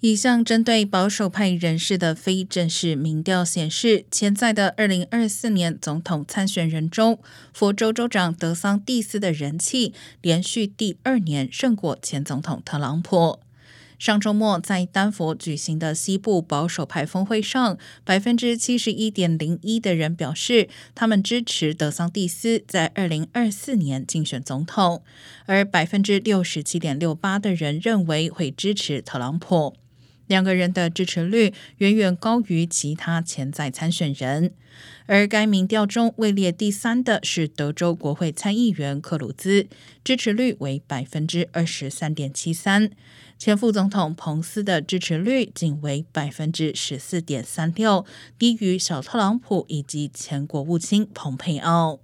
一项针对保守派人士的非正式民调显示，潜在的二零二四年总统参选人中，佛州州长德桑蒂斯的人气连续第二年胜过前总统特朗普。上周末在丹佛举行的西部保守派峰会上，百分之七十一点零一的人表示他们支持德桑蒂斯在二零二四年竞选总统，而百分之六十七点六八的人认为会支持特朗普。两个人的支持率远远高于其他潜在参选人，而该民调中位列第三的是德州国会参议员克鲁兹，支持率为百分之二十三点七三。前副总统彭斯的支持率仅为百分之十四点三六，低于小特朗普以及前国务卿蓬佩奥。